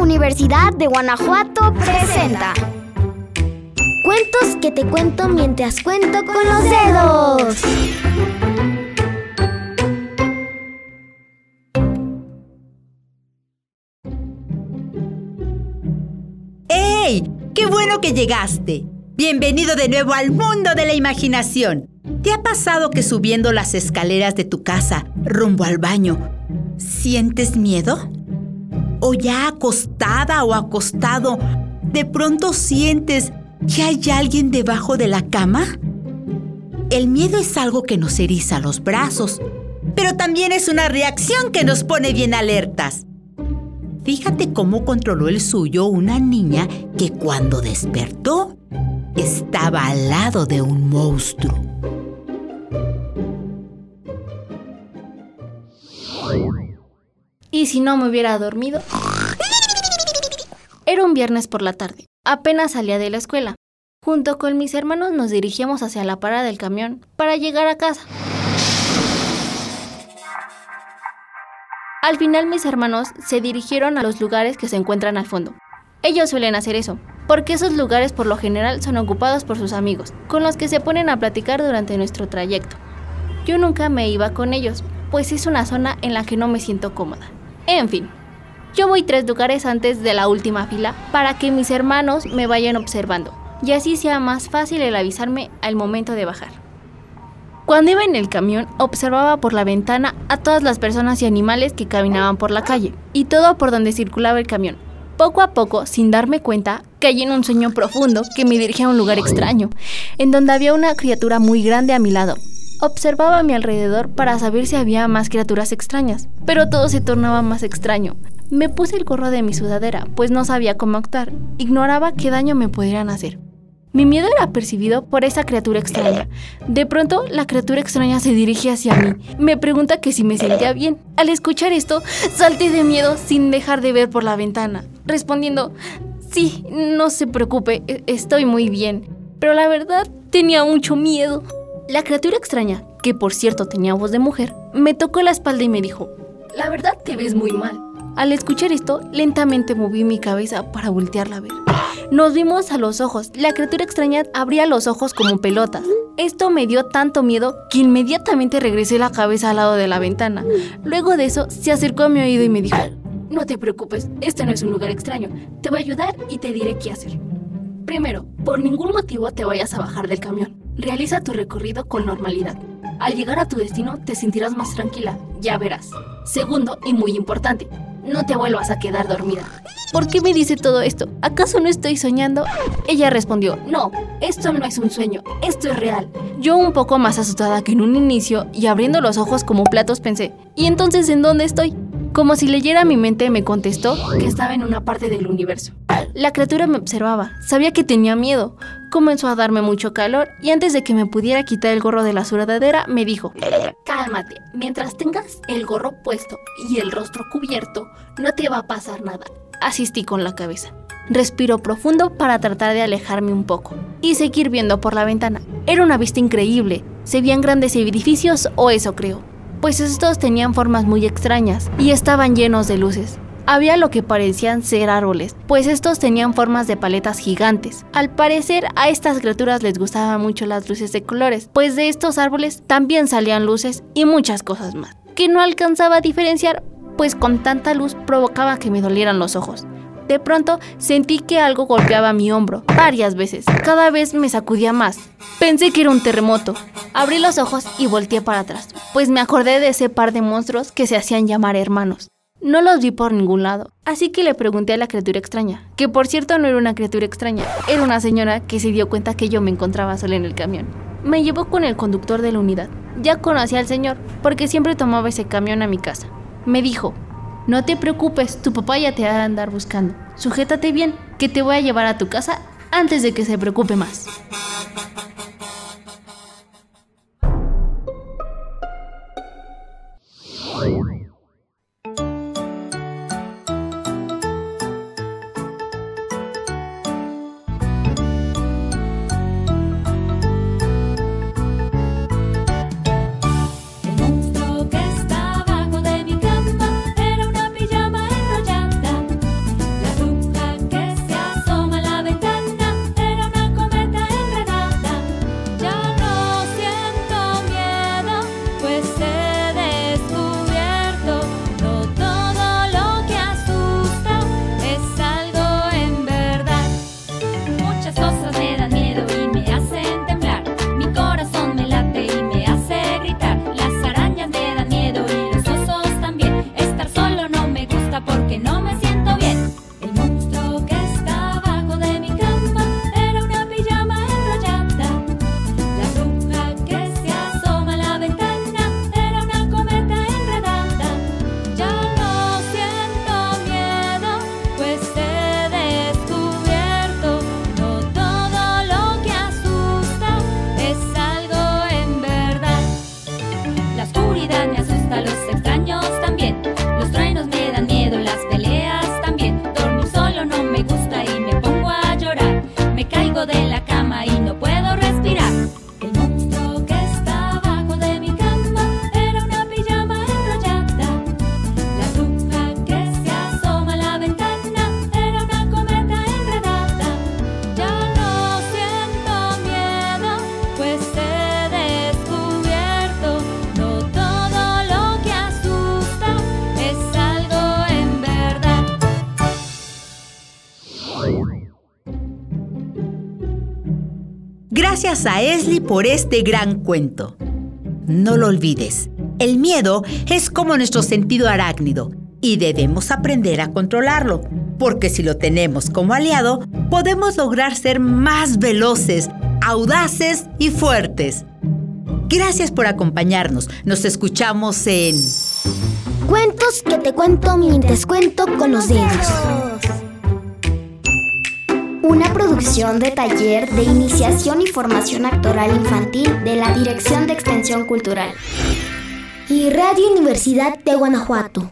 Universidad de Guanajuato presenta Cuentos que te cuento mientras cuento con los dedos. ¡Ey! ¡Qué bueno que llegaste! Bienvenido de nuevo al mundo de la imaginación. ¿Te ha pasado que subiendo las escaleras de tu casa rumbo al baño, sientes miedo? ¿O ya acostada o acostado, de pronto sientes que hay alguien debajo de la cama? El miedo es algo que nos eriza los brazos, pero también es una reacción que nos pone bien alertas. Fíjate cómo controló el suyo una niña que cuando despertó estaba al lado de un monstruo. ¿Y si no me hubiera dormido? Era un viernes por la tarde. Apenas salía de la escuela. Junto con mis hermanos nos dirigíamos hacia la parada del camión para llegar a casa. Al final mis hermanos se dirigieron a los lugares que se encuentran al fondo. Ellos suelen hacer eso, porque esos lugares por lo general son ocupados por sus amigos, con los que se ponen a platicar durante nuestro trayecto. Yo nunca me iba con ellos, pues es una zona en la que no me siento cómoda. En fin, yo voy tres lugares antes de la última fila para que mis hermanos me vayan observando y así sea más fácil el avisarme al momento de bajar. Cuando iba en el camión, observaba por la ventana a todas las personas y animales que caminaban por la calle y todo por donde circulaba el camión. Poco a poco, sin darme cuenta, caí en un sueño profundo que me dirigía a un lugar extraño, en donde había una criatura muy grande a mi lado. Observaba a mi alrededor para saber si había más criaturas extrañas, pero todo se tornaba más extraño. Me puse el gorro de mi sudadera, pues no sabía cómo actuar, ignoraba qué daño me pudieran hacer. Mi miedo era percibido por esa criatura extraña. De pronto, la criatura extraña se dirige hacia mí. Me pregunta que si me sentía bien. Al escuchar esto, salté de miedo sin dejar de ver por la ventana, respondiendo, sí, no se preocupe, e-, estoy muy bien. Pero la verdad, tenía mucho miedo. La criatura extraña, que por cierto tenía voz de mujer, me tocó la espalda y me dijo, la verdad te ves muy mal. Al escuchar esto, lentamente moví mi cabeza para voltearla a ver. Nos vimos a los ojos. La criatura extraña abría los ojos como pelotas. Esto me dio tanto miedo que inmediatamente regresé la cabeza al lado de la ventana. Luego de eso, se acercó a mi oído y me dijo, no te preocupes, este no es un lugar extraño. Te voy a ayudar y te diré qué hacer. Primero, por ningún motivo te vayas a bajar del camión. Realiza tu recorrido con normalidad. Al llegar a tu destino te sentirás más tranquila, ya verás. Segundo, y muy importante, no te vuelvas a quedar dormida. ¿Por qué me dice todo esto? ¿Acaso no estoy soñando? Ella respondió, no, esto no es un sueño, esto es real. Yo un poco más asustada que en un inicio y abriendo los ojos como platos pensé, ¿y entonces en dónde estoy? Como si leyera mi mente me contestó que estaba en una parte del universo. La criatura me observaba, sabía que tenía miedo, comenzó a darme mucho calor y antes de que me pudiera quitar el gorro de la sudadera me dijo, cálmate, mientras tengas el gorro puesto y el rostro cubierto, no te va a pasar nada. Asistí con la cabeza. Respiro profundo para tratar de alejarme un poco y seguir viendo por la ventana. Era una vista increíble, se veían grandes edificios o eso creo, pues estos tenían formas muy extrañas y estaban llenos de luces. Había lo que parecían ser árboles, pues estos tenían formas de paletas gigantes. Al parecer a estas criaturas les gustaban mucho las luces de colores, pues de estos árboles también salían luces y muchas cosas más, que no alcanzaba a diferenciar, pues con tanta luz provocaba que me dolieran los ojos. De pronto sentí que algo golpeaba mi hombro varias veces. Cada vez me sacudía más. Pensé que era un terremoto. Abrí los ojos y volteé para atrás, pues me acordé de ese par de monstruos que se hacían llamar hermanos. No los vi por ningún lado, así que le pregunté a la criatura extraña, que por cierto no era una criatura extraña, era una señora que se dio cuenta que yo me encontraba sola en el camión. Me llevó con el conductor de la unidad. Ya conocía al señor, porque siempre tomaba ese camión a mi casa. Me dijo, no te preocupes, tu papá ya te va a andar buscando. Sujétate bien, que te voy a llevar a tu casa antes de que se preocupe más. Gracias a Esli por este gran cuento. No lo olvides, el miedo es como nuestro sentido arácnido y debemos aprender a controlarlo, porque si lo tenemos como aliado, podemos lograr ser más veloces, audaces y fuertes. Gracias por acompañarnos. Nos escuchamos en... Cuentos que te cuento mientras cuento con los dedos. Una producción de taller de iniciación y formación actoral infantil de la Dirección de Extensión Cultural y Radio Universidad de Guanajuato.